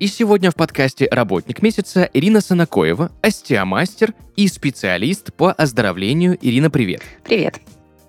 и сегодня в подкасте «Работник месяца» Ирина Санакоева, остеомастер и специалист по оздоровлению. Ирина, привет. Привет.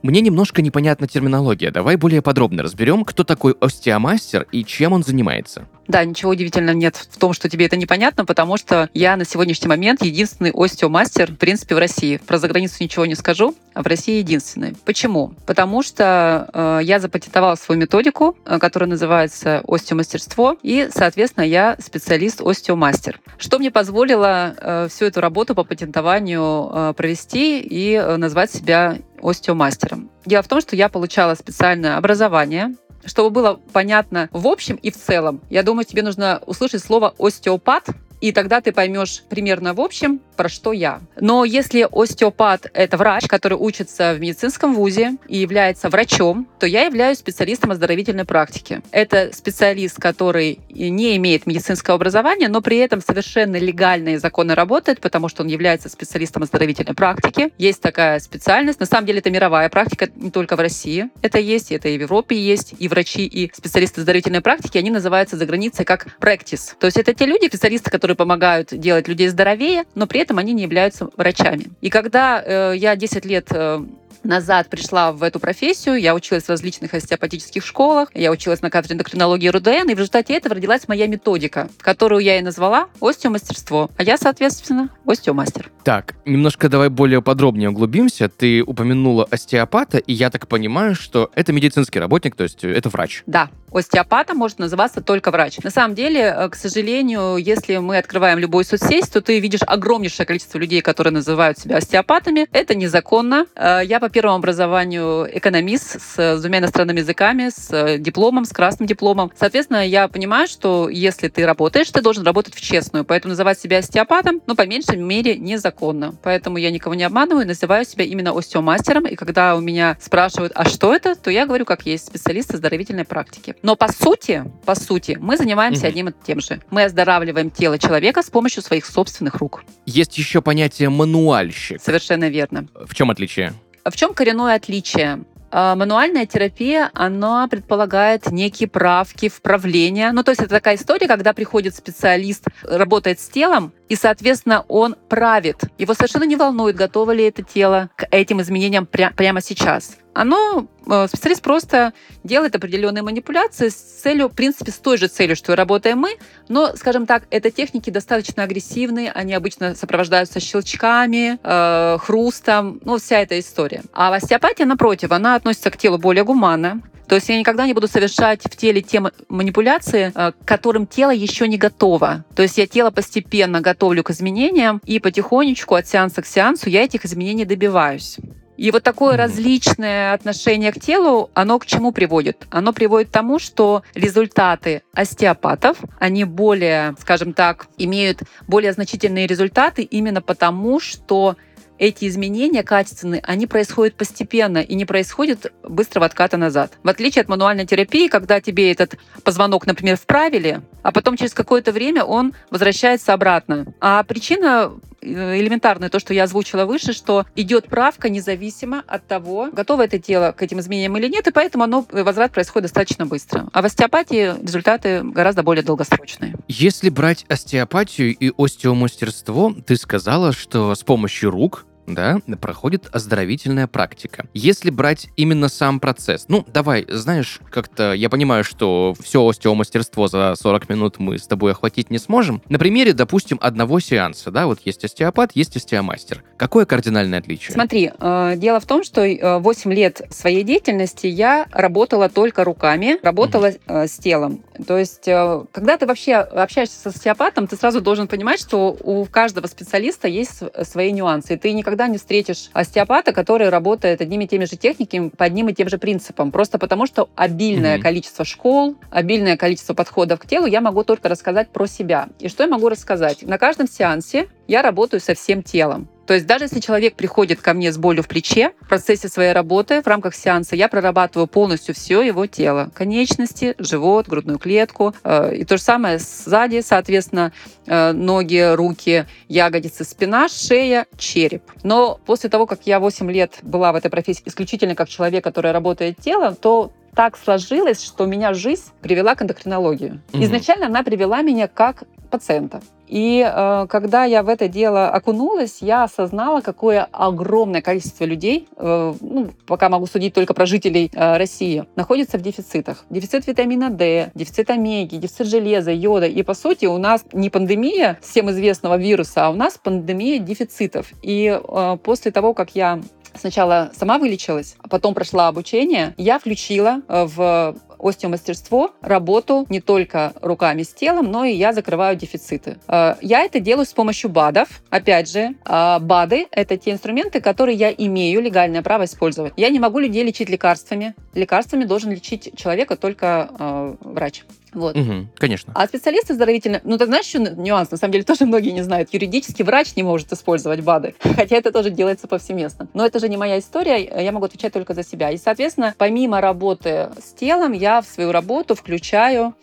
Мне немножко непонятна терминология. Давай более подробно разберем, кто такой остеомастер и чем он занимается. Да, ничего удивительного нет в том, что тебе это непонятно, потому что я на сегодняшний момент единственный остеомастер, в принципе, в России. Про заграницу ничего не скажу, а в России единственный. Почему? Потому что э, я запатентовала свою методику, э, которая называется остеомастерство, и, соответственно, я специалист-остеомастер. Что мне позволило э, всю эту работу по патентованию э, провести и э, назвать себя остеомастером. Дело в том, что я получала специальное образование чтобы было понятно в общем и в целом, я думаю, тебе нужно услышать слово остеопат, и тогда ты поймешь примерно в общем, про что я. Но если остеопат — это врач, который учится в медицинском вузе и является врачом, то я являюсь специалистом оздоровительной практики. Это специалист, который не имеет медицинского образования, но при этом совершенно легально и законно работает, потому что он является специалистом оздоровительной практики. Есть такая специальность. На самом деле это мировая практика, не только в России. Это есть, это и в Европе есть, и врачи, и специалисты оздоровительной практики, они называются за границей как practice. То есть это те люди, специалисты, которые помогают делать людей здоровее, но при этом они не являются врачами. И когда э, я 10 лет э, назад пришла в эту профессию, я училась в различных остеопатических школах, я училась на кафедре эндокринологии РУДН, и в результате этого родилась моя методика, которую я и назвала остеомастерство. А я, соответственно, остеомастер. Так, немножко давай более подробнее углубимся. Ты упомянула остеопата, и я так понимаю, что это медицинский работник, то есть это врач. Да, остеопатом может называться только врач. На самом деле, э, к сожалению, если мы открываем любую соцсеть, то ты видишь огромнейшее количество людей, которые называют себя остеопатами. Это незаконно. Э, я по первому образованию экономист с двумя иностранными языками, с э, дипломом, с красным дипломом. Соответственно, я понимаю, что если ты работаешь, ты должен работать в честную. Поэтому называть себя остеопатом, ну, по меньшей мере, незаконно. Поэтому я никого не обманываю, называю себя именно остеомастером. И когда у меня спрашивают, а что это, то я говорю, как есть специалист оздоровительной практики. Но по сути, по сути, мы занимаемся mm-hmm. одним и тем же. Мы оздоравливаем тело человека с помощью своих собственных рук. Есть еще понятие мануальщик. Совершенно верно. В чем отличие? В чем коренное отличие? А, мануальная терапия, она предполагает некие правки, вправления. Ну, то есть это такая история, когда приходит специалист, работает с телом, и, соответственно, он правит. Его совершенно не волнует, готово ли это тело к этим изменениям пря- прямо сейчас. Оно, э, специалист просто делает определенные манипуляции с целью, в принципе, с той же целью, что и работаем мы, но, скажем так, это техники достаточно агрессивные, они обычно сопровождаются щелчками, э, хрустом, ну, вся эта история. А остеопатия, напротив, она относится к телу более гуманно, то есть я никогда не буду совершать в теле те манипуляции, э, к которым тело еще не готово. То есть я тело постепенно готовлю к изменениям, и потихонечку от сеанса к сеансу я этих изменений добиваюсь. И вот такое различное отношение к телу, оно к чему приводит? Оно приводит к тому, что результаты остеопатов, они более, скажем так, имеют более значительные результаты именно потому, что эти изменения качественные, они происходят постепенно и не происходят быстрого отката назад. В отличие от мануальной терапии, когда тебе этот позвонок, например, вправили, а потом через какое-то время он возвращается обратно. А причина элементарное то, что я озвучила выше, что идет правка независимо от того, готово это тело к этим изменениям или нет, и поэтому оно, э, возврат происходит достаточно быстро. А в остеопатии результаты гораздо более долгосрочные. Если брать остеопатию и остеомастерство, ты сказала, что с помощью рук да, проходит оздоровительная практика. Если брать именно сам процесс, ну, давай, знаешь, как-то я понимаю, что все остеомастерство за 40 минут мы с тобой охватить не сможем. На примере, допустим, одного сеанса, да, вот есть остеопат, есть остеомастер. Какое кардинальное отличие? Смотри, э, дело в том, что э, 8 лет своей деятельности я работала только руками, работала э, с телом. То есть, э, когда ты вообще общаешься с остеопатом, ты сразу должен понимать, что у каждого специалиста есть свои нюансы, и ты никогда никогда не встретишь остеопата, который работает одними и теми же техниками по одним и тем же принципам. Просто потому, что обильное Мгм. количество школ, обильное количество подходов к телу, я могу только рассказать про себя. И что я могу рассказать? На каждом сеансе я работаю со всем телом. То есть даже если человек приходит ко мне с болью в плече, в процессе своей работы, в рамках сеанса, я прорабатываю полностью все его тело. Конечности, живот, грудную клетку. Э, И то же самое сзади, соответственно, э, ноги, руки, ягодицы, спина, шея, череп. Но после того, как я 8 лет была в этой профессии исключительно как человек, который работает телом, то так сложилось, что меня жизнь привела к эндокринологии. Мгм. Изначально она привела меня как пациента. И э, когда я в это дело окунулась, я осознала, какое огромное количество людей, э, ну, пока могу судить только про жителей э, России, находится в дефицитах. Дефицит витамина D, дефицит омеги, дефицит железа, йода. И по сути у нас не пандемия всем известного вируса, а у нас пандемия дефицитов. И э, после того, как я сначала сама вылечилась, а потом прошла обучение, я включила э, в остеомастерство работу не только руками с телом, но и я закрываю дефициты. Э, Я это делаю с помощью БАДов. Опять же, э, БАДы — это те инструменты, которые я имею легальное право использовать. Я не могу людей лечить лекарствами. Лекарствами должен лечить человека только врач. Вот. Мгм, Конечно. А специалисты оздоровительные, ну ты знаешь еще нюанс, на самом деле тоже многие не знают. Юридически врач не может использовать БАДы, хотя это тоже делается повсеместно. Но это же не моя история, я могу отвечать только за себя. И, соответственно, помимо работы с телом, я в свою работу включаю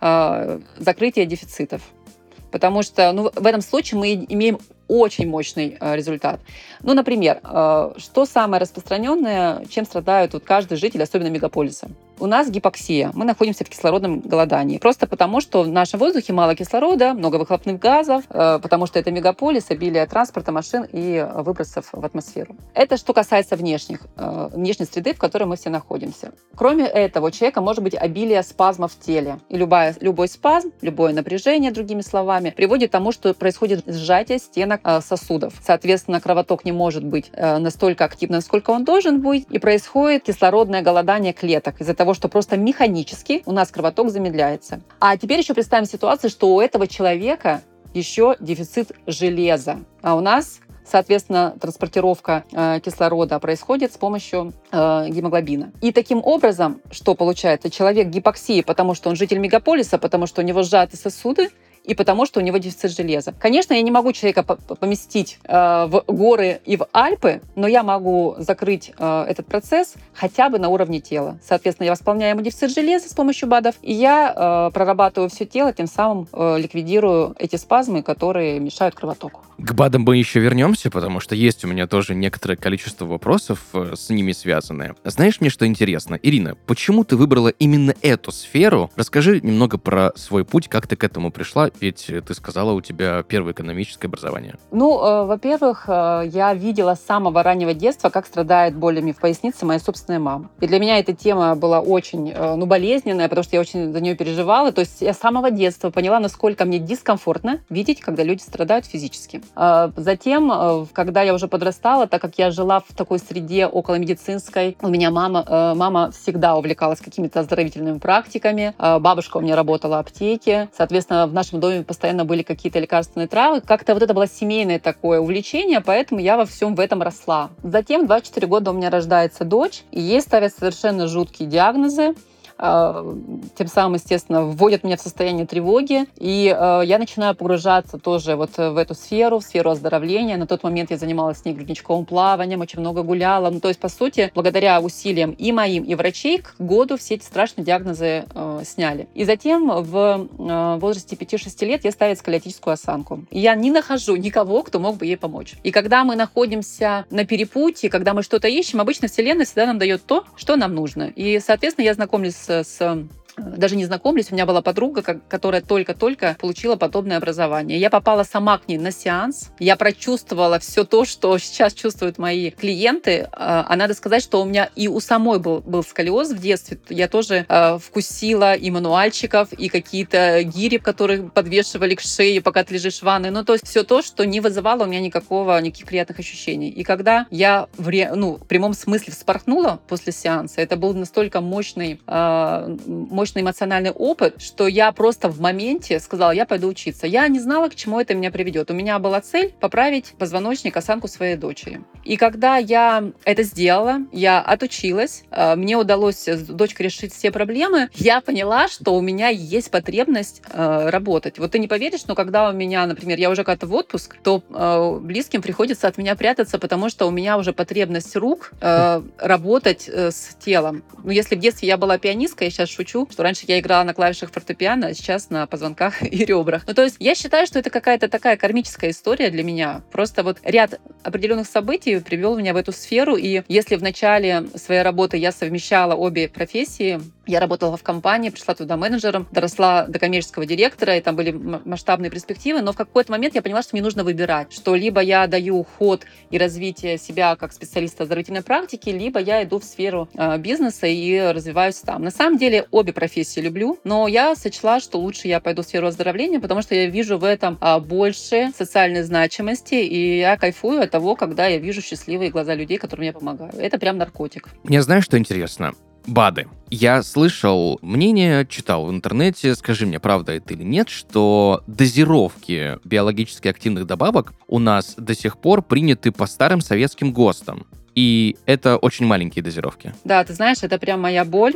э, закрытие дефицитов. Потому что ну, в этом случае мы имеем очень мощный э, результат. Ну, например, э, что самое распространенное, чем страдают вот каждый житель, особенно мегаполиса? У нас гипоксия. Мы находимся в кислородном голодании. Просто потому, что в нашем воздухе мало кислорода, много выхлопных газов, э, потому что это мегаполис, обилие транспорта, машин и э, выбросов в атмосферу. Это что касается внешних, э, внешней среды, в которой мы все находимся. Кроме этого, у человека может быть обилие спазмов в теле. И любая, любой спазм, любое напряжение, другими словами, приводит к тому, что происходит сжатие стенок сосудов. Соответственно, кровоток не может быть настолько активным, насколько он должен быть, и происходит кислородное голодание клеток из-за того, что просто механически у нас кровоток замедляется. А теперь еще представим ситуацию, что у этого человека еще дефицит железа. А у нас Соответственно, транспортировка э, кислорода происходит с помощью э, гемоглобина. И таким образом, что получается? Человек гипоксии, потому что он житель мегаполиса, потому что у него сжаты сосуды, и потому что у него дефицит железа. Конечно, я не могу человека поместить э, в горы и в Альпы, но я могу закрыть э, этот процесс хотя бы на уровне тела. Соответственно, я восполняю ему дефицит железа с помощью БАДов, и я э, прорабатываю все тело, тем самым ликвидирую эти спазмы, которые мешают кровотоку. К БАДам мы еще вернемся, потому что есть у меня тоже некоторое количество вопросов э, с ними связанные. Знаешь, мне что интересно? Ирина, почему ты выбрала именно эту сферу? Расскажи немного про свой путь, как ты к этому пришла, ведь ты сказала, у тебя первое экономическое образование. Ну, э, во-первых, э, я видела с самого раннего детства, как страдает болями в пояснице моя собственная мама. И для меня эта тема была очень, э, ну, болезненная, потому что я очень за нее переживала. То есть я с самого детства поняла, насколько мне дискомфортно видеть, когда люди страдают физически. Э, Затем, э, когда я уже подрастала, так как я жила в такой среде околомедицинской, у меня мама, э, мама всегда увлекалась какими-то оздоровительными практиками, э, бабушка у меня работала в аптеке, соответственно, в нашем доме постоянно были какие-то лекарственные травы. Как-то вот это было семейное такое увлечение, поэтому я во всем в этом росла. Затем, в 24 года у меня рождается дочь, и ей ставят совершенно жуткие диагнозы тем самым, естественно, вводят меня в состояние тревоги, и э, я начинаю погружаться тоже вот в эту сферу, в сферу оздоровления. На тот момент я занималась с ней грудничковым плаванием, очень много гуляла. Ну, то есть, по сути, благодаря усилиям и моим, и врачей, к году все эти страшные диагнозы э, сняли. И затем в э, возрасте 5-6 лет я ставила сколиотическую осанку. И я не нахожу никого, кто мог бы ей помочь. И когда мы находимся на перепутье, когда мы что-то ищем, обычно Вселенная всегда нам дает то, что нам нужно. И, соответственно, я знакомлюсь с с даже не знакомлюсь, у меня была подруга, которая только-только получила подобное образование. Я попала сама к ней на сеанс, я прочувствовала все то, что сейчас чувствуют мои клиенты. А надо сказать, что у меня и у самой был, был сколиоз в детстве. Я тоже э, вкусила и мануальчиков, и какие-то гири, которые подвешивали к шее, пока ты лежишь в ванной. Ну, то есть все то, что не вызывало у меня никакого, никаких приятных ощущений. И когда я в, ре, ну, в прямом смысле вспорхнула после сеанса, это был настолько мощный, э, мощный мощный эмоциональный опыт, что я просто в моменте сказала, я пойду учиться. Я не знала, к чему это меня приведет. У меня была цель поправить позвоночник, осанку своей дочери. И когда я это сделала, я отучилась, э, мне удалось с дочкой решить все проблемы, я поняла, что у меня есть потребность э, работать. Вот ты не поверишь, но когда у меня, например, я уже как-то в отпуск, то э, близким приходится от меня прятаться, потому что у меня уже потребность рук работать с телом. Ну, если в детстве я была пианисткой, я сейчас шучу, что раньше я играла на клавишах фортепиано, а сейчас на позвонках и ребрах. Ну, то есть я считаю, что это какая-то такая кармическая история для меня. Просто вот ряд определенных событий привел меня в эту сферу, и если в начале своей работы я совмещала обе профессии, я работала в компании, пришла туда менеджером, доросла до коммерческого директора, и там были масштабные перспективы, но в какой-то момент я поняла, что мне нужно выбирать, что либо я даю ход и развитие себя как специалиста оздоровительной практики, либо я иду в сферу э, бизнеса и развиваюсь там. На самом деле обе профессии люблю, но я сочла, что лучше я пойду в сферу оздоровления, потому что я вижу в этом э, больше социальной значимости, и я кайфую от того, когда я вижу счастливые глаза людей, которым я помогаю. Это прям наркотик. Мне знаешь, что интересно? БАДы. Я слышал мнение, читал в интернете, скажи мне, правда это или нет, что дозировки биологически активных добавок у нас до сих пор приняты по старым советским ГОСТам. И это очень маленькие дозировки. Да, ты знаешь, это прям моя боль.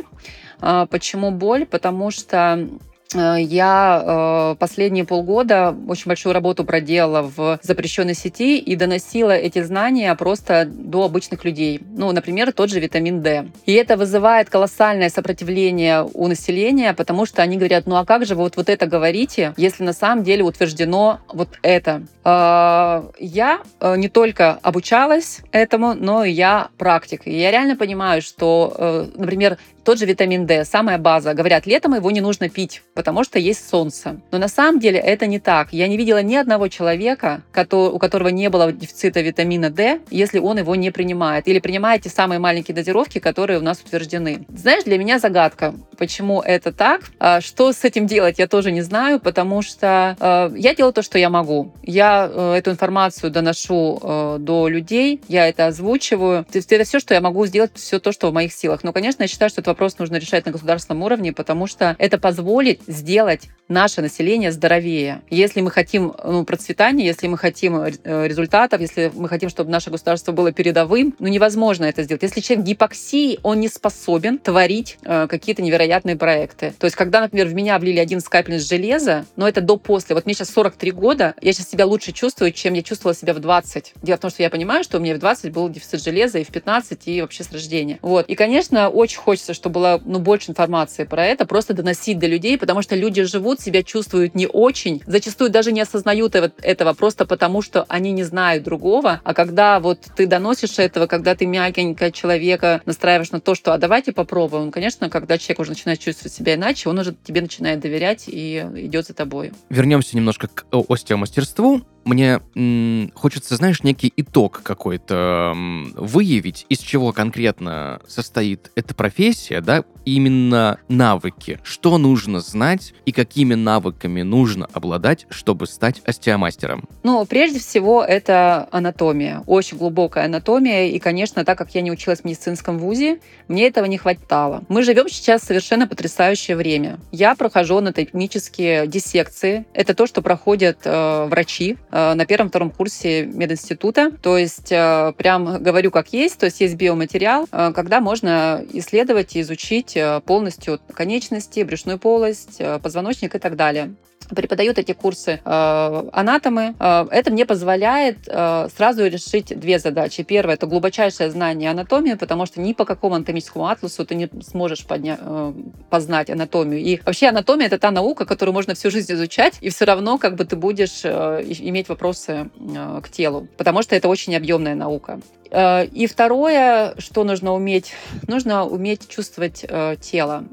А, почему боль? Потому что я э, последние полгода очень большую работу проделала в запрещенной сети и доносила эти знания просто до обычных людей. Ну, например, тот же витамин D. И это вызывает колоссальное сопротивление у населения, потому что они говорят, ну а как же вы вот, вот это говорите, если на самом деле утверждено вот это? Э, я не только обучалась этому, но и я практик. И я реально понимаю, что, например, тот же витамин D, самая база. Говорят, летом его не нужно пить, потому что есть солнце. Но на самом деле это не так. Я не видела ни одного человека, у которого не было дефицита витамина D, если он его не принимает. Или принимает те самые маленькие дозировки, которые у нас утверждены. Знаешь, для меня загадка, почему это так. А, что с этим делать, я тоже не знаю, потому что а, я делаю то, что я могу. Я э, эту информацию доношу э, до людей, я это озвучиваю. Это все, что я могу сделать, все то, что в моих силах. Но, конечно, я считаю, что это вопрос нужно решать на государственном уровне, потому что это позволит сделать наше население здоровее. Если мы хотим ну, процветания, если мы хотим э, результатов, если мы хотим, чтобы наше государство было передовым, ну невозможно это сделать. Если человек гипоксии, он не способен творить э, какие-то невероятные проекты. То есть, когда, например, в меня влили один капельниц железа, но это до-после. Вот мне сейчас 43 года, я сейчас себя лучше чувствую, чем я чувствовала себя в 20. Дело в том, что я понимаю, что у меня в 20 был дефицит железа, и в 15, и вообще с рождения. Вот. И, конечно, очень хочется, чтобы чтобы было ну, больше информации про это, просто доносить до людей, потому что люди живут, себя чувствуют не очень, зачастую даже не осознают этого просто потому, что они не знают другого. А когда вот ты доносишь этого, когда ты мягенько человека настраиваешь на то, что а давайте попробуем, конечно, когда человек уже начинает чувствовать себя иначе, он уже тебе начинает доверять и идет за тобой. Вернемся немножко к остеомастерству мне м, хочется, знаешь, некий итог какой-то выявить, из чего конкретно состоит эта профессия, да, именно навыки. Что нужно знать и какими навыками нужно обладать, чтобы стать остеомастером? Ну, прежде всего, это анатомия. Очень глубокая анатомия. И, конечно, так как я не училась в медицинском вузе, мне этого не хватало. Мы живем сейчас совершенно потрясающее время. Я прохожу анатомические диссекции. Это то, что проходят э, врачи на первом-втором курсе мединститута. То есть э, прям говорю как есть. То есть есть биоматериал, э, когда можно исследовать и изучить Э, полностью конечности, брюшную полость, э, позвоночник и так далее преподают эти курсы э, анатомы. Э, это мне позволяет э, сразу решить две задачи. Первое – это глубочайшее знание анатомии, потому что ни по какому анатомическому атласу ты не сможешь подня- э, познать анатомию. И вообще анатомия – это та наука, которую можно всю жизнь изучать, и все равно как бы ты будешь э, иметь вопросы э, к телу, потому что это очень объемная наука. Э, и второе, что нужно уметь, нужно уметь чувствовать э, тело.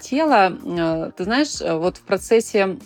Э, тело, ты знаешь, вот в процессе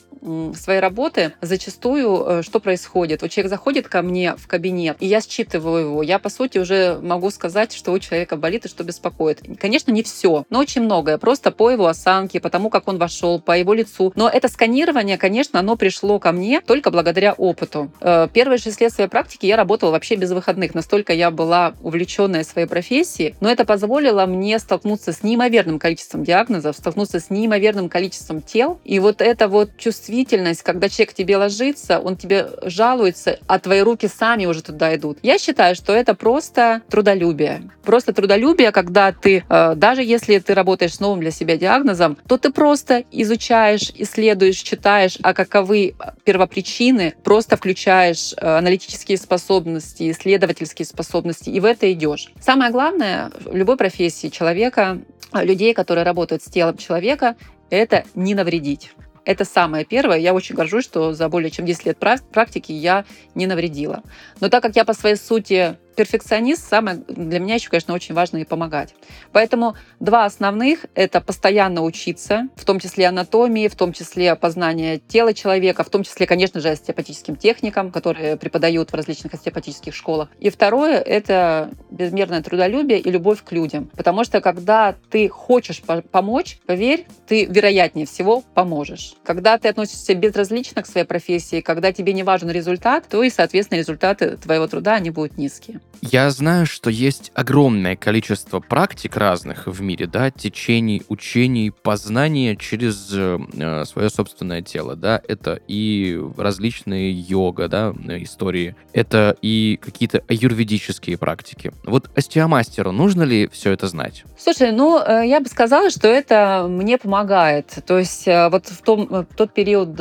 своей работы зачастую э, что происходит? Вот человек заходит ко мне в кабинет, и я считываю его. Я, по сути, уже могу сказать, что у человека болит и что беспокоит. Конечно, не все, но очень многое. Просто по его осанке, по тому, как он вошел, по его лицу. Но это сканирование, конечно, оно пришло ко мне только благодаря опыту. Э, первые шесть лет своей практики я работала вообще без выходных. Настолько я была увлеченная своей профессией. Но это позволило мне столкнуться с неимоверным количеством диагнозов, столкнуться с неимоверным количеством тел. И вот эта вот чувствительность, когда человек к тебе ложится, он тебе жалуется, а твои руки сами уже туда идут. Я считаю, что это просто трудолюбие. Просто трудолюбие, когда ты, э, даже если ты работаешь с новым для себя диагнозом, то ты просто изучаешь, исследуешь, читаешь, а каковы первопричины, просто включаешь э, аналитические способности, исследовательские способности, и в это идешь. Самое главное в любой профессии человека, людей, которые работают с телом человека, это не навредить. Это самое первое. Я очень горжусь, что за более чем 10 лет практики я не навредила. Но так как я по своей сути перфекционист, самое для меня еще, конечно, очень важно и помогать. Поэтому два основных — это постоянно учиться, в том числе анатомии, в том числе познание тела человека, в том числе, конечно же, остеопатическим техникам, которые преподают в различных остеопатических школах. И второе — это безмерное трудолюбие и любовь к людям. Потому что когда ты хочешь помочь, поверь, ты вероятнее всего поможешь. Когда ты относишься безразлично к своей профессии, когда тебе не важен результат, то и, соответственно, результаты твоего труда, они будут низкие. Я знаю, что есть огромное количество практик разных в мире, да, течений, учений, познания через э, э свое собственное тело, да, это и различные йога, да, истории, это и какие-то аюрведические практики. Вот остеомастеру нужно ли все это знать? Слушай, ну, э, я бы сказала, что это мне помогает. То есть э, вот в, том, в тот период,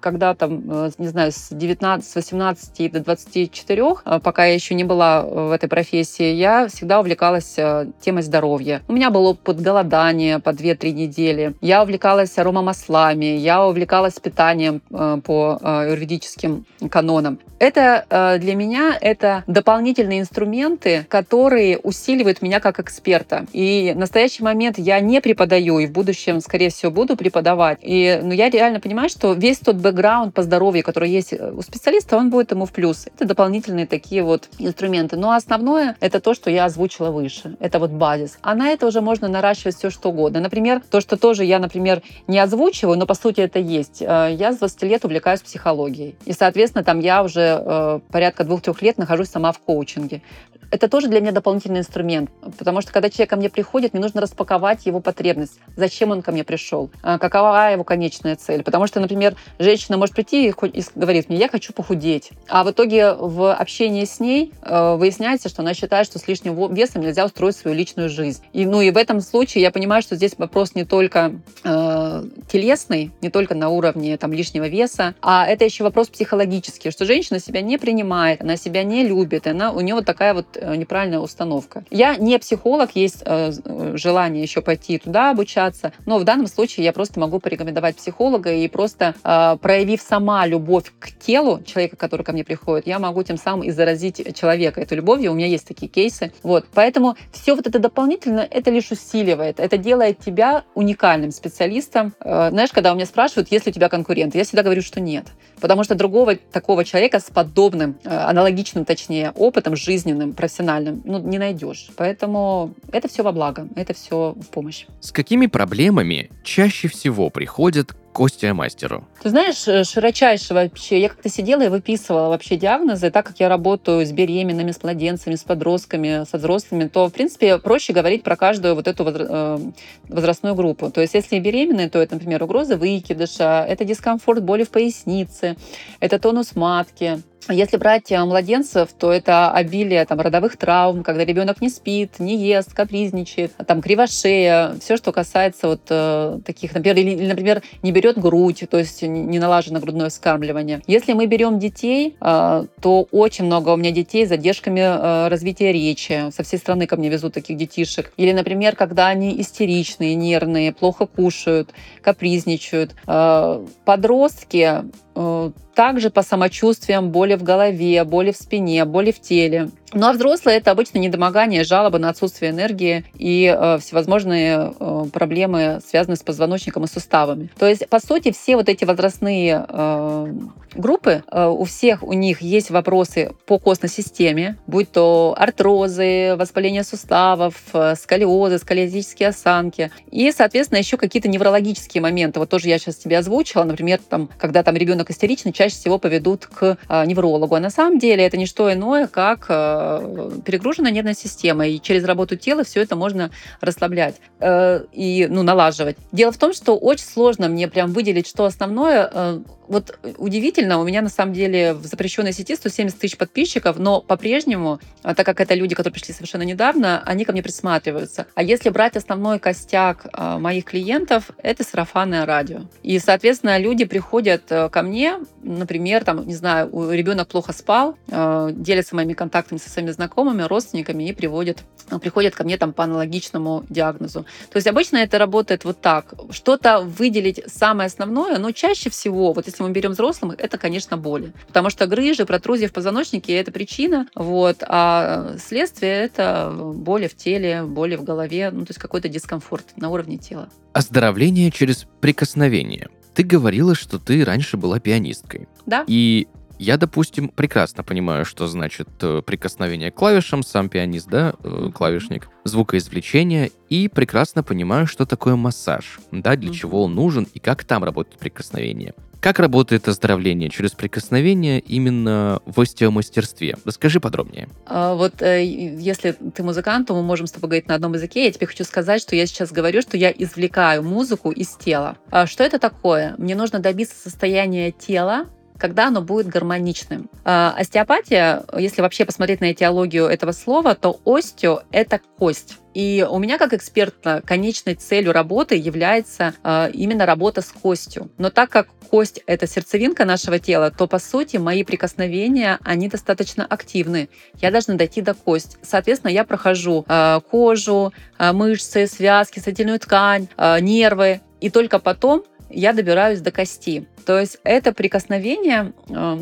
когда там, не знаю, с 19, с 18 до 24, пока я еще не была в этой профессии, я всегда увлекалась э, темой здоровья. У меня был опыт голодания по 2-3 недели. Я увлекалась аромамаслами, я увлекалась питанием э, по э, юридическим канонам. Это для меня это дополнительные инструменты, которые усиливают меня как эксперта. И в настоящий момент я не преподаю, и в будущем, скорее всего, буду преподавать. И ну, я реально понимаю, что весь тот бэкграунд по здоровью, который есть у специалиста, он будет ему в плюс. Это дополнительные такие вот инструменты. Но основное — это то, что я озвучила выше. Это вот базис. А на это уже можно наращивать все, что угодно. Например, то, что тоже я, например, не озвучиваю, но по сути это есть. Э, я с 20 лет увлекаюсь психологией. И, соответственно, там я уже э, порядка двух-трех лет нахожусь сама в коучинге это тоже для меня дополнительный инструмент, потому что когда человек ко мне приходит, мне нужно распаковать его потребность, зачем он ко мне пришел, а, какова его конечная цель. Потому что, например, женщина может прийти и говорит мне, я хочу похудеть, а в итоге в общении с ней э, выясняется, что она считает, что с лишним весом нельзя устроить свою личную жизнь. И, ну, и в этом случае я понимаю, что здесь вопрос не только э, телесный, не только на уровне там, лишнего веса, а это еще вопрос психологический, что женщина себя не принимает, она себя не любит, она, у нее вот такая вот неправильная установка. Я не психолог, есть э, желание еще пойти туда обучаться, но в данном случае я просто могу порекомендовать психолога и просто э, проявив сама любовь к телу человека, который ко мне приходит, я могу тем самым и заразить человека этой любовью. У меня есть такие кейсы. Вот. Поэтому все вот это дополнительно, это лишь усиливает. Это делает тебя уникальным специалистом. Знаешь, когда у меня спрашивают, есть ли у тебя конкуренты, я всегда говорю, что нет. Потому что другого такого человека с подобным, аналогичным, точнее, опытом жизненным, ну, не найдешь. Поэтому это все во благо, это все в помощь. С какими проблемами чаще всего приходят к остеомастеру? Ты знаешь, э, широчайше вообще, я как-то сидела и выписывала вообще диагнозы, так как я работаю с беременными, с младенцами, с подростками, со взрослыми, то, в принципе, проще говорить про каждую вот эту э, возрастную группу. То есть, если беременные, то это, например, угроза выкидыша, это дискомфорт, боли в пояснице, это тонус матки, если брать э, младенцев, то это обилие там, родовых травм, когда ребенок не спит, не ест, капризничает, там кривошея, все, что касается вот э, таких, например, или, например, не берет грудь, то есть не налажено грудное вскармливание. Если мы берем детей, э, то очень много у меня детей с задержками э, развития речи. Со всей страны ко мне везут таких детишек. Или, например, когда они истеричные, нервные, плохо кушают, капризничают. Э, подростки также по самочувствиям боли в голове, боли в спине, боли в теле. Ну а взрослые это обычно недомогание, жалобы на отсутствие энергии и э, всевозможные э, проблемы, связанные с позвоночником и суставами. То есть, по сути, все вот эти возрастные э, группы, э, у всех у них есть вопросы по костной системе, будь то артрозы, воспаление суставов, э, сколиозы, сколиозические осанки. И, соответственно, еще какие-то неврологические моменты. Вот тоже я сейчас тебе озвучила, например, там, когда там ребенок истеричный, чаще всего поведут к э, неврологу. А на самом деле это не что иное, как перегруженная нервная система. И через работу тела все это можно расслаблять и ну, налаживать. Дело в том, что очень сложно мне прям выделить, что основное вот удивительно, у меня на самом деле в запрещенной сети 170 тысяч подписчиков, но по-прежнему, а, так как это люди, которые пришли совершенно недавно, они ко мне присматриваются. А если брать основной костяк а, моих клиентов, это сарафанное радио. И, соответственно, люди приходят э, ко мне, например, там, не знаю, ребенок плохо спал, э, делятся моими контактами со своими знакомыми, родственниками и приводят, приходят ко мне там по аналогичному диагнозу. То есть обычно это работает вот так. Что-то выделить самое основное, но чаще всего, вот если если мы берем взрослых, это, конечно, боли. Потому что грыжи, протрузии в позвоночнике – это причина, вот, а следствие – это боли в теле, боли в голове, ну, то есть какой-то дискомфорт на уровне тела. Оздоровление через прикосновение. Ты говорила, что ты раньше была пианисткой. Да. И я, допустим, прекрасно понимаю, что значит э, прикосновение к клавишам, сам пианист, да, э, клавишник, звукоизвлечение, и прекрасно понимаю, что такое массаж, да, для mm-hmm. чего он нужен и как там работает прикосновение. Как работает оздоровление через прикосновение именно в остеомастерстве? Расскажи подробнее. А, вот э, если ты музыкант, то мы можем с тобой говорить на одном языке. Я тебе хочу сказать, что я сейчас говорю, что я извлекаю музыку из тела. А что это такое? Мне нужно добиться состояния тела, когда оно будет гармоничным. А, остеопатия, если вообще посмотреть на этиологию этого слова, то остео – это кость. И у меня как эксперта конечной целью работы является э, именно работа с костью. Но так как кость — это сердцевинка нашего тела, то, по сути, мои прикосновения, они достаточно активны. Я должна дойти до кости. Соответственно, я прохожу э, кожу, э, мышцы, связки, соединительную ткань, э, нервы. И только потом я добираюсь до кости. То есть это прикосновение э,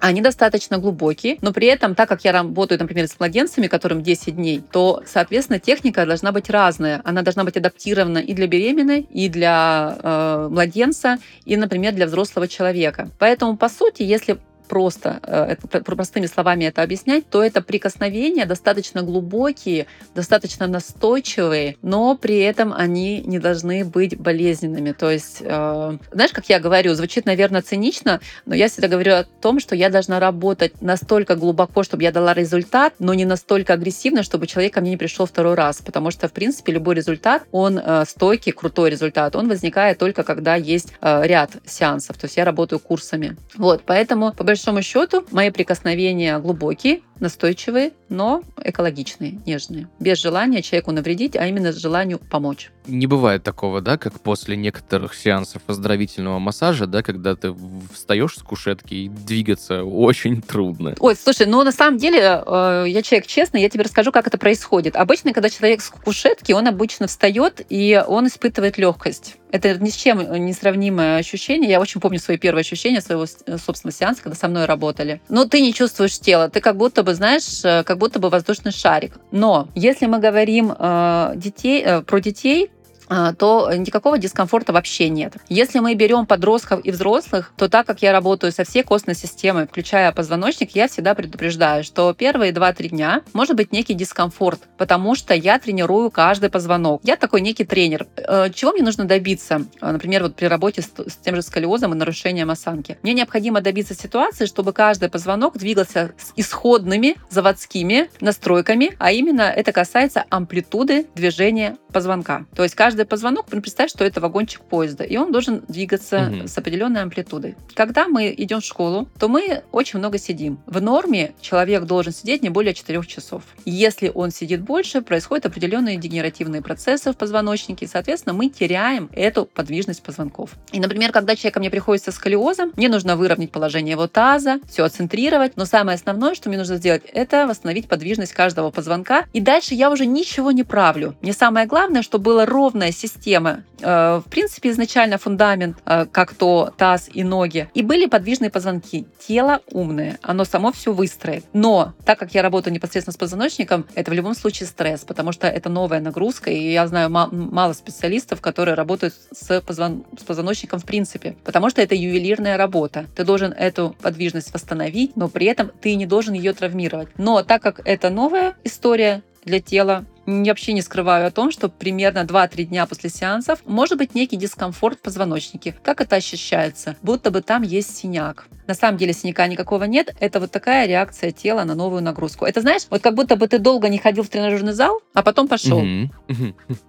они достаточно глубокие, но при этом, так как я работаю, например, с младенцами, которым 10 дней, то, соответственно, техника должна быть разная. Она должна быть адаптирована и для беременной, и для э, младенца, и, например, для взрослого человека. Поэтому, по сути, если просто э, это, простыми словами это объяснять, то это прикосновения достаточно глубокие, достаточно настойчивые, но при этом они не должны быть болезненными. То есть, э, знаешь, как я говорю, звучит, наверное, цинично, но я всегда говорю о том, что я должна работать настолько глубоко, чтобы я дала результат, но не настолько агрессивно, чтобы человек ко мне не пришел второй раз. Потому что, в принципе, любой результат, он э, стойкий, крутой результат, он возникает только когда есть ряд сеансов. То есть я работаю курсами. Вот, поэтому, по большому большому счету, мои прикосновения глубокие, настойчивые, но экологичные, нежные. Без желания человеку навредить, а именно с желанию помочь. Не бывает такого, да, как после некоторых сеансов оздоровительного массажа, да, когда ты встаешь с кушетки и двигаться очень трудно. Ой, слушай, ну на самом деле э, я человек честный, я тебе расскажу, как это происходит. Обычно, когда человек с кушетки, он обычно встает и он испытывает легкость. Это ни с чем не сравнимое ощущение. Я очень помню свои первые ощущения своего собственного сеанса, когда со мной работали. Но ты не чувствуешь тело, ты как будто бы, знаешь, э, как будто бы воздушный шарик. Но если мы говорим э, детей, э, про детей, то никакого дискомфорта вообще нет. Если мы берем подростков и взрослых, то так как я работаю со всей костной системой, включая позвоночник, я всегда предупреждаю, что первые 2-3 дня может быть некий дискомфорт, потому что я тренирую каждый позвонок. Я такой некий тренер. Э, чего мне нужно добиться? Э, например, вот при работе с, тем же сколиозом и нарушением осанки. Мне необходимо добиться ситуации, чтобы каждый позвонок двигался с исходными заводскими настройками, а именно это касается амплитуды движения позвонка. То есть каждый позвонок, представь, что это вагончик поезда, и он должен двигаться угу. с определенной амплитудой. Когда мы идем в школу, то мы очень много сидим. В норме человек должен сидеть не более 4 часов. Если он сидит больше, происходят определенные дегенеративные процессы в позвоночнике, и, соответственно, мы теряем эту подвижность позвонков. И, например, когда человек ко мне приходит со сколиозом, мне нужно выровнять положение его таза, все оцентрировать, но самое основное, что мне нужно сделать, это восстановить подвижность каждого позвонка, и дальше я уже ничего не правлю. Мне самое главное, чтобы было ровное умная система. Э, в принципе, изначально фундамент, э, как то таз и ноги, и были подвижные позвонки. Тело умное, оно само все выстроит. Но так как я работаю непосредственно с позвоночником, это в любом случае стресс, потому что это новая нагрузка, и я знаю мало специалистов, которые работают с, позвон... с позвоночником в принципе, потому что это ювелирная работа. Ты должен эту подвижность восстановить, но при этом ты не должен ее травмировать. Но так как это новая история для тела, вообще не скрываю о том, что примерно 2-3 дня после сеансов может быть некий дискомфорт в позвоночнике. Как это ощущается? Будто бы там есть синяк. На самом деле синяка никакого нет. Это вот такая реакция тела на новую нагрузку. Это знаешь, вот как будто бы ты долго не ходил в тренажерный зал, а потом пошел.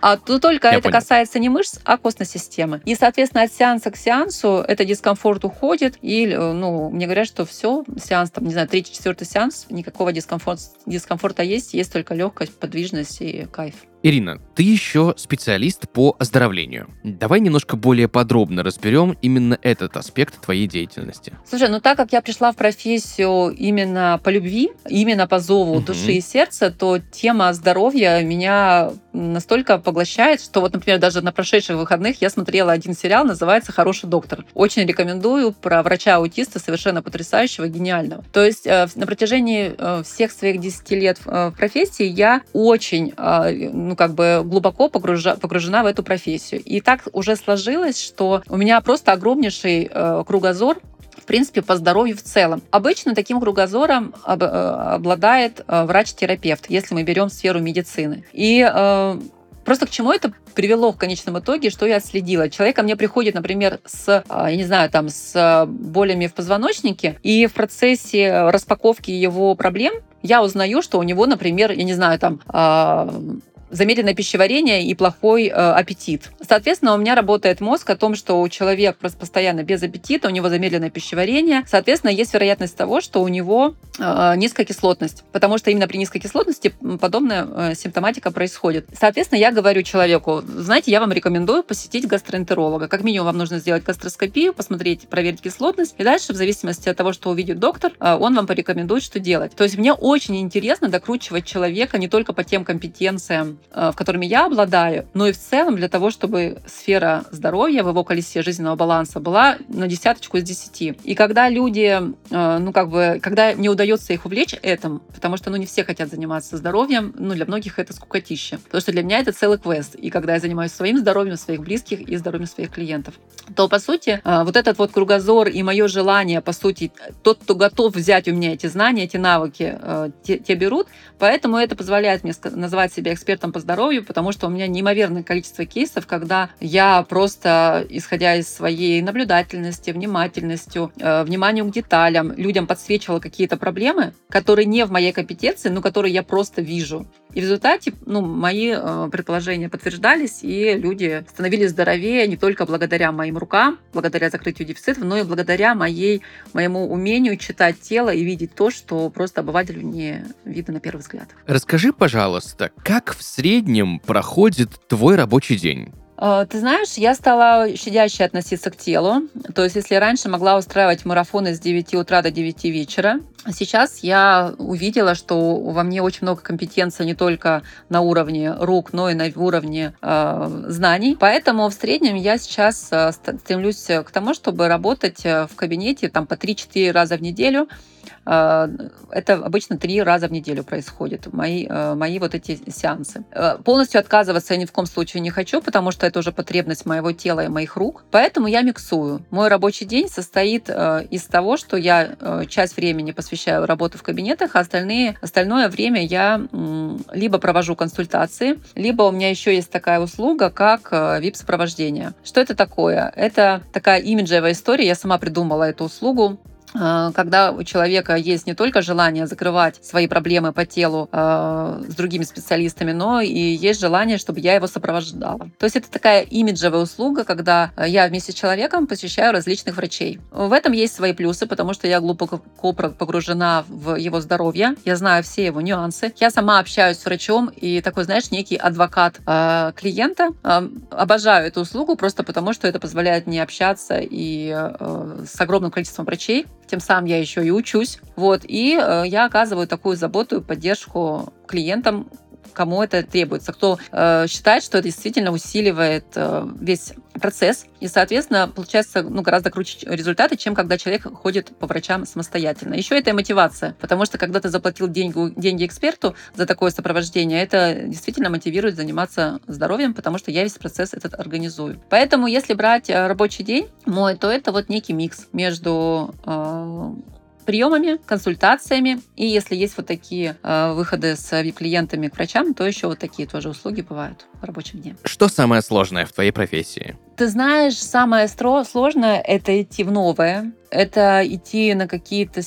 А тут только Я это понял. касается не мышц, а костной системы. И, соответственно, от сеанса к сеансу это дискомфорт уходит. И, э, ну, мне говорят, что все, сеанс, там, не знаю, третий, четвертый сеанс, никакого дискомфорта, дискомфорта есть, есть только легкость, подвижность и кайф. Ирина, ты еще специалист по оздоровлению. Давай немножко более подробно разберем именно этот аспект твоей деятельности. Слушай, ну так как я пришла в профессию именно по любви, именно по зову угу. души и сердца, то тема здоровья меня настолько поглощает, что вот, например, даже на прошедших выходных я смотрела один сериал, называется «Хороший доктор». Очень рекомендую про врача-аутиста, совершенно потрясающего, гениального. То есть э, на протяжении э, всех своих 10 лет э, в профессии я очень ну, как бы глубоко погружа, погружена в эту профессию. И так уже сложилось, что у меня просто огромнейший э, кругозор в принципе, по здоровью в целом. Обычно таким кругозором э, обладает э, врач-терапевт, если мы берем сферу медицины. И э, Просто к чему это привело в конечном итоге, что я отследила. Человек ко мне приходит, например, с, я не знаю, там, с болями в позвоночнике, и в процессе распаковки его проблем я узнаю, что у него, например, я не знаю, там, замедленное пищеварение и плохой э, аппетит. Соответственно, у меня работает мозг о том, что у человека просто постоянно без аппетита, у него замедленное пищеварение. Соответственно, есть вероятность того, что у него э, низкая кислотность, потому что именно при низкой кислотности подобная э, симптоматика происходит. Соответственно, я говорю человеку, знаете, я вам рекомендую посетить гастроэнтеролога. Как минимум вам нужно сделать гастроскопию, посмотреть, проверить кислотность, и дальше, в зависимости от того, что увидит доктор, э, он вам порекомендует, что делать. То есть мне очень интересно докручивать человека не только по тем компетенциям, Э, в которыми я обладаю, но и в целом для того, чтобы сфера здоровья в его колесе жизненного баланса была на десяточку из десяти. И когда люди, э, ну как бы, когда не удается их увлечь этим, потому что, ну не все хотят заниматься здоровьем, ну для многих это скукотища. Потому что для меня это целый квест. И когда я занимаюсь своим здоровьем, своих близких и здоровьем своих клиентов, то, по сути, э, вот этот вот кругозор и мое желание, по сути, тот, кто готов взять у меня эти знания, эти навыки, те, те берут. Поэтому это позволяет мне называть себя экспертом экспертом по здоровью, потому что у меня неимоверное количество кейсов, когда я просто, исходя из своей наблюдательности, внимательностью, э, вниманию к деталям, людям подсвечивала какие-то проблемы, которые не в моей компетенции, но которые я просто вижу. И в результате ну, мои э, предположения подтверждались, и люди становились здоровее не только благодаря моим рукам, благодаря закрытию дефицитов, но и благодаря моей, моему умению читать тело и видеть то, что просто обывателю не видно на первый взгляд. Расскажи, пожалуйста, как в среднем проходит твой рабочий день? Э, ты знаешь, я стала щадяще относиться к телу. То есть, если раньше могла устраивать марафоны с 9 утра до 9 вечера, сейчас я увидела, что во мне очень много компетенций не только на уровне рук, но и на уровне э, знаний. Поэтому в среднем я сейчас э, стремлюсь к тому, чтобы работать э, в кабинете там, по 3-4 раза в неделю это обычно три раза в неделю происходит, мои, э, мои вот эти сеансы. Э, полностью отказываться я ни в коем случае не хочу, потому что это уже потребность моего тела и моих рук. Поэтому я миксую. Мой рабочий день состоит э, из того, что я часть времени посвящаю работе в кабинетах, а остальные, остальное время я либо провожу консультации, либо у меня еще есть такая услуга, как VIP-сопровождение. Что это такое? Это такая имиджевая история. Я сама придумала эту услугу. А, когда у человека есть не только желание закрывать свои проблемы по телу э, с другими специалистами, но и есть желание, чтобы я его сопровождала. То есть это такая имиджевая услуга, когда я вместе с человеком посещаю различных врачей. В этом есть свои плюсы, потому что я глубоко погружена в его здоровье, я знаю все его нюансы. Я сама общаюсь с врачом и такой, знаешь, некий адвокат э, клиента. Э, обожаю эту услугу просто потому, что это позволяет мне общаться и э, с огромным количеством врачей, тем самым я еще и учусь. Вот, и э, я оказываю такую заботу и поддержку клиентам, кому это требуется, кто э, считает, что это действительно усиливает э, весь процесс, и, соответственно, получается ну, гораздо круче результаты, чем когда человек ходит по врачам самостоятельно. Еще это и мотивация, потому что когда ты заплатил деньги, деньги эксперту за такое сопровождение, это действительно мотивирует заниматься здоровьем, потому что я весь процесс этот организую. Поэтому, если брать э, рабочий день мой, то это вот некий микс между э, приемами, консультациями. И если есть вот такие э, выходы с VIP-клиентами к врачам, то еще вот такие тоже услуги бывают в рабочем дне. Что самое сложное в твоей профессии? Ты знаешь, самое сложное — это идти в новое, это идти на какие-то...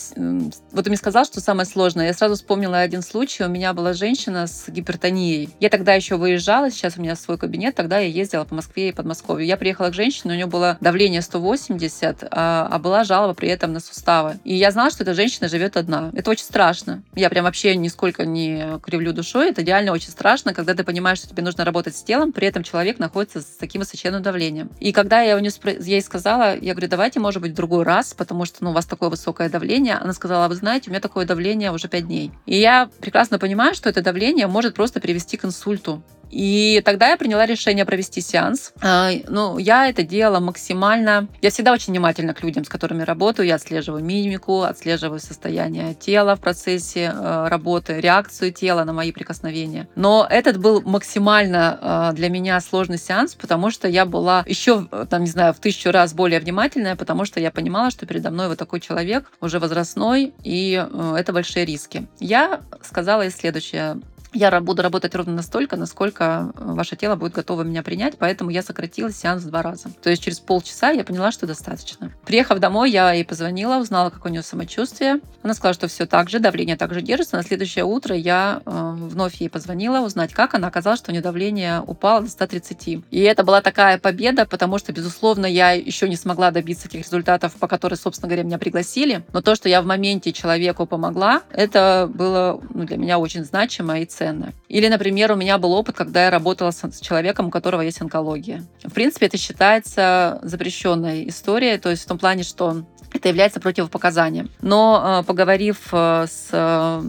Вот ты мне сказал, что самое сложное. Я сразу вспомнила один случай. У меня была женщина с гипертонией. Я тогда еще выезжала, сейчас у меня свой кабинет, тогда я ездила по Москве и Подмосковью. Я приехала к женщине, у нее было давление 180, а, а была жалоба при этом на суставы. И я знала, что эта женщина живет одна. Это очень страшно. Я прям вообще нисколько не кривлю душой. Это реально очень страшно, когда ты понимаешь, что тебе нужно работать с телом, при этом человек находится с таким высоченным давлением. И когда я у нее ей сказала, я говорю, давайте, может быть, в другой раз потому что ну, у вас такое высокое давление. Она сказала, вы знаете, у меня такое давление уже 5 дней. И я прекрасно понимаю, что это давление может просто привести к инсульту. И тогда я приняла решение провести сеанс. А, ну, я это делала максимально... Я всегда очень внимательна к людям, с которыми работаю. Я отслеживаю мимику, отслеживаю состояние тела в процессе э, работы, реакцию тела на мои прикосновения. Но этот был максимально э, для меня сложный сеанс, потому что я была еще, там, не знаю, в тысячу раз более внимательная, потому что я понимала, что передо мной вот такой человек, уже возрастной, и э, это большие риски. Я сказала ей следующее я буду работать ровно настолько, насколько э, ваше тело будет готово меня принять, поэтому я сократила сеанс в два раза. То есть через полчаса я поняла, что достаточно. Приехав домой, я ей позвонила, узнала, как у нее самочувствие. Она сказала, что все так же, давление также держится. На следующее утро я э, вновь ей позвонила, узнать, как она. Оказалось, что у нее давление упало до 130. И это была такая победа, потому что, безусловно, я еще не смогла добиться тех результатов, по которым, собственно говоря, меня пригласили. Но то, что я в моменте человеку помогла, это было ну, для меня очень значимо и ценно ценно. Или, например, у меня был опыт, когда я работала с человеком, у которого есть онкология. В принципе, это считается запрещенной историей, то есть в том плане, что это является противопоказанием. Но э, поговорив э, с э,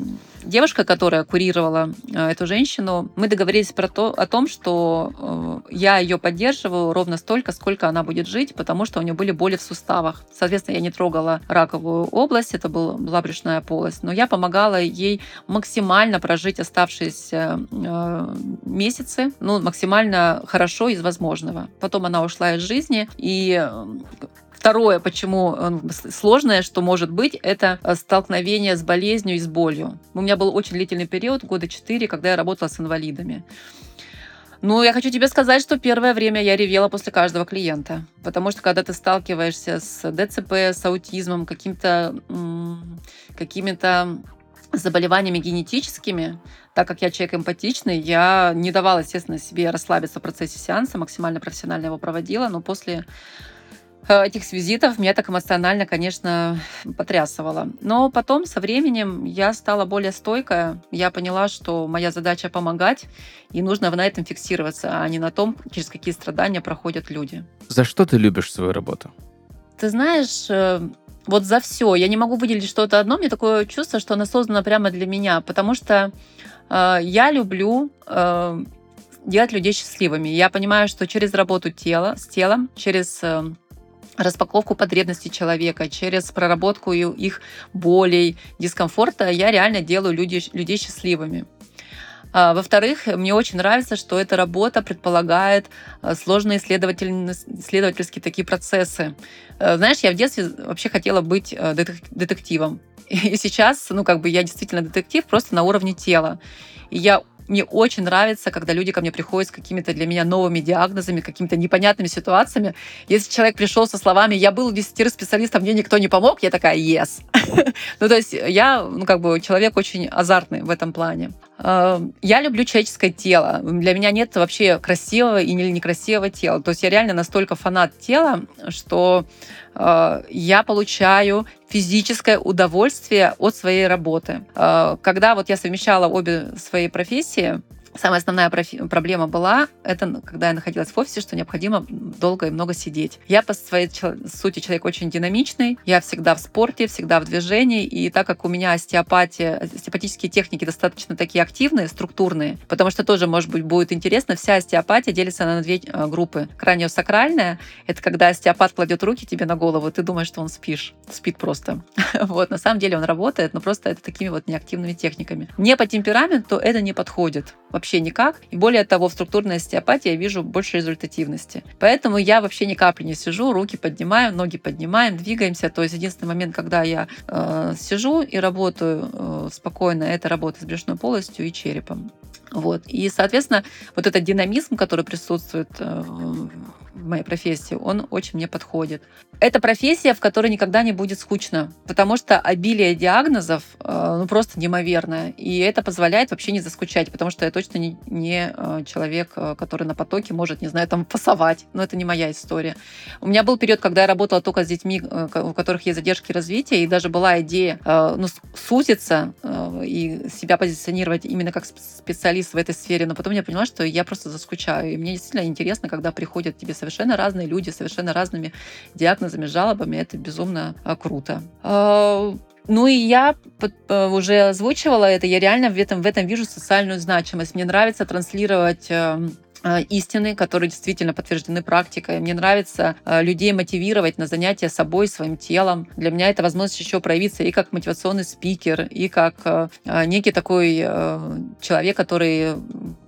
девушка, которая курировала э, эту женщину, мы договорились про то, о том, что э, я ее поддерживаю ровно столько, сколько она будет жить, потому что у нее были боли в суставах. Соответственно, я не трогала раковую область, это был, была брюшная полость, но я помогала ей максимально прожить оставшиеся э, месяцы, ну, максимально хорошо из возможного. Потом она ушла из жизни, и Второе, почему сложное, что может быть, это э, столкновение с болезнью и с болью. У меня был очень длительный период, года четыре, когда я работала с инвалидами. Ну, я хочу тебе сказать, что первое время я ревела после каждого клиента. Потому что когда ты сталкиваешься с ДЦП, с аутизмом, каким-то, какими-то заболеваниями генетическими, так как я человек эмпатичный, я не давала, естественно, себе расслабиться в процессе сеанса, максимально профессионально его проводила, но после Э, этих визитов меня так эмоционально, конечно, потрясывало. Но потом, со временем, я стала более стойкая. Я поняла, что моя задача помогать, и нужно на этом фиксироваться, а не на том, через какие страдания проходят люди. За что ты любишь свою работу? Ты знаешь, э, вот за все. Я не могу выделить что-то одно. Мне такое чувство, что она создана прямо для меня, потому что э, я люблю э, делать людей счастливыми. Я понимаю, что через работу тела, с телом, через э, распаковку потребностей человека, через проработку их болей, дискомфорта, я реально делаю люди, людей счастливыми. А, во-вторых, мне очень нравится, что эта работа предполагает а, сложные исследовательские такие процессы. А, знаешь, я в детстве вообще хотела быть детективом. И сейчас, ну, как бы я действительно детектив просто на уровне тела. И я мне очень нравится, когда люди ко мне приходят с какими-то для меня новыми диагнозами, какими-то непонятными ситуациями. Если человек пришел со словами «я был десятерым-специалистом, мне никто не помог», я такая «yes». ну, то есть я, ну, как бы человек очень азартный в этом плане. Э, я люблю человеческое тело. Для меня нет вообще красивого и некрасивого тела. То есть я реально настолько фанат тела, что э, я получаю физическое удовольствие от своей работы. Э, когда вот я совмещала обе свои профессии, самая основная проблема была, это когда я находилась в офисе, что необходимо долго и много сидеть. Я по своей сути человек очень динамичный, я всегда в спорте, всегда в движении, и так как у меня остеопатия, остеопатические техники достаточно такие активные, структурные, потому что тоже, может быть, будет интересно, вся остеопатия делится на две э, группы. Краниосакральная — это когда остеопат кладет руки тебе на голову, ты думаешь, что он спишь, спит просто. вот, на самом деле он работает, но просто это такими вот неактивными техниками. Мне по темпераменту это не подходит вообще никак. И более того, в структурной остеопатии я вижу больше результативности. Поэтому я вообще ни капли не сижу, руки поднимаем, ноги поднимаем, двигаемся. То есть единственный момент, когда я э, сижу и работаю э, спокойно, это работа с брюшной полостью и черепом. Вот. И, соответственно, вот этот динамизм, который присутствует э, в моей профессии, он очень мне подходит. Это профессия, в которой никогда не будет скучно, потому что обилие диагнозов э, ну, просто неимоверное. И это позволяет вообще не заскучать, потому что я точно не, не э, человек, который на потоке может, не знаю, там пасовать. Но это не моя история. У меня был период, когда я работала только с детьми, у которых есть задержки развития, и даже была идея ну, сузиться и себя позиционировать именно как специалист в этой сфере. Но потом я поняла, что я просто заскучаю. И мне действительно интересно, когда приходят тебе совершенно разные люди, совершенно разными диагнозами, жалобами. Это безумно а, круто. А, ну и я э, уже озвучивала это, я реально в этом, в этом вижу социальную значимость. Мне нравится транслировать эм, истины, которые действительно подтверждены практикой. Мне нравится э, людей мотивировать на занятия собой, своим телом. Для меня это возможность еще проявиться и как мотивационный спикер, и как э, некий такой человек, который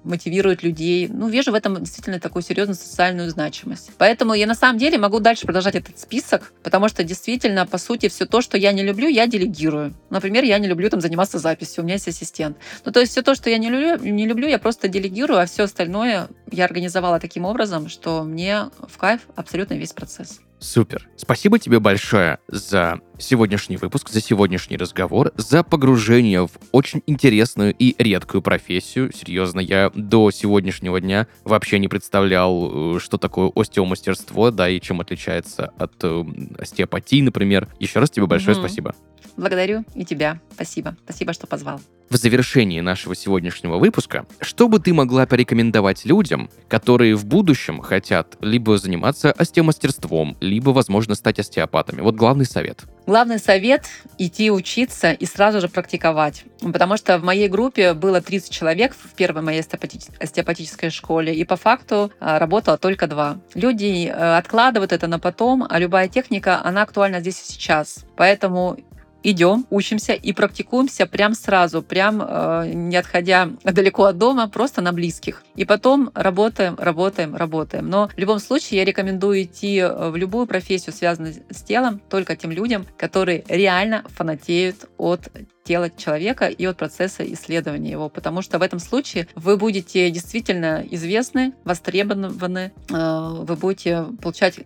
мотивирует людей. Ну, вижу в этом действительно такую серьезную социальную значимость. Поэтому я на самом деле могу дальше продолжать этот список, потому что действительно, по сути, все то, что я не люблю, я делегирую. Например, я не люблю там заниматься записью, у меня есть ассистент. Ну, то есть все то, что я не люблю, не люблю, я просто делегирую, а все остальное я организовала таким образом, что мне в кайф абсолютно весь процесс. Супер. Спасибо тебе большое за сегодняшний выпуск, за сегодняшний разговор, за погружение в очень интересную и редкую профессию. Серьезно, я до сегодняшнего дня вообще не представлял, э, что такое остеомастерство, да, и чем отличается от э, остеопатии, например. Еще раз тебе большое угу. спасибо. Благодарю и тебя. Спасибо. Спасибо, что позвал. В завершении нашего сегодняшнего выпуска, что бы ты могла порекомендовать людям, которые в будущем хотят либо заниматься остеомастерством, либо, возможно, стать остеопатами? Вот главный совет. Главный совет — идти учиться и сразу же практиковать. Потому что в моей группе было 30 человек в первой моей остеопатической школе, и по факту а, работало только два. Люди э, откладывают это на потом, а любая техника, она актуальна здесь и сейчас. Поэтому идем, учимся и практикуемся прям сразу, прям э, не отходя далеко от дома, просто на близких. И потом работаем, работаем, работаем. Но в любом случае я рекомендую идти э, в любую профессию, связанную с телом, только тем людям, которые реально фанатеют от тела человека и от процесса исследования его, потому что в этом случае вы будете действительно известны, востребованы, э, вы будете получать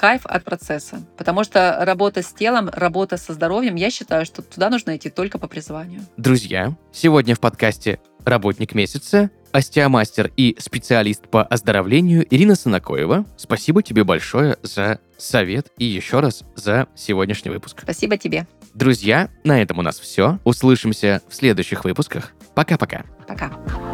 кайф от процесса. Потому что работа с телом, работа со здоровьем, я считаю, что туда нужно идти только по призванию. Друзья, сегодня в подкасте «Работник месяца» остеомастер и специалист по оздоровлению Ирина Санакоева. Спасибо тебе большое за совет и еще раз за сегодняшний выпуск. Спасибо тебе. Друзья, на этом у нас все. Услышимся в следующих выпусках. Пока-пока. Пока. -пока. Пока.